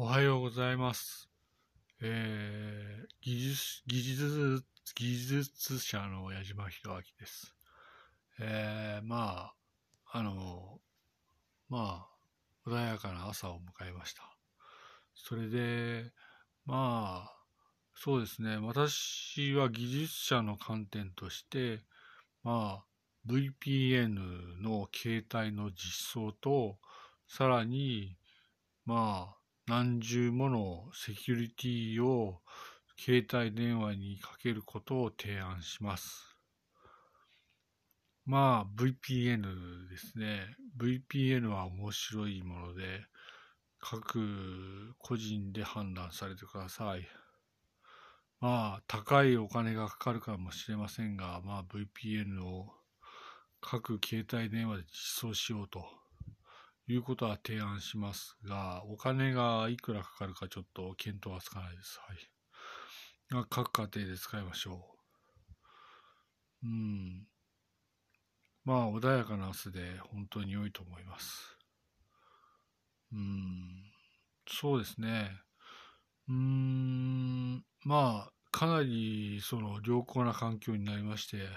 おはようございます。えー、技術、技術、技術者の矢島博明です。えー、まあ、あの、まあ、穏やかな朝を迎えました。それで、まあ、そうですね、私は技術者の観点として、まあ、VPN の携帯の実装と、さらに、まあ、何重ものセキュリティを携帯電話にかけることを提案します。まあ、VPN ですね。VPN は面白いもので、各個人で判断されてください。まあ、高いお金がかかるかもしれませんが、まあ、VPN を各携帯電話で実装しようということは提案しますが、お金がいくらかかるかちょっと見当はつかないです。はい。各家庭で使いましょう。うん。まあ、穏やかな朝で本当に良いと思います。うん。そうですね。うーん。まあ、かなりその良好な環境になりまして、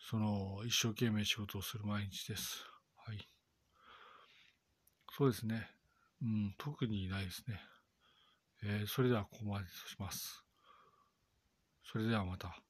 その一生懸命仕事をする毎日です。はい。そうですね。うん、特にないですね。えーそれではここまでとします。それではまた。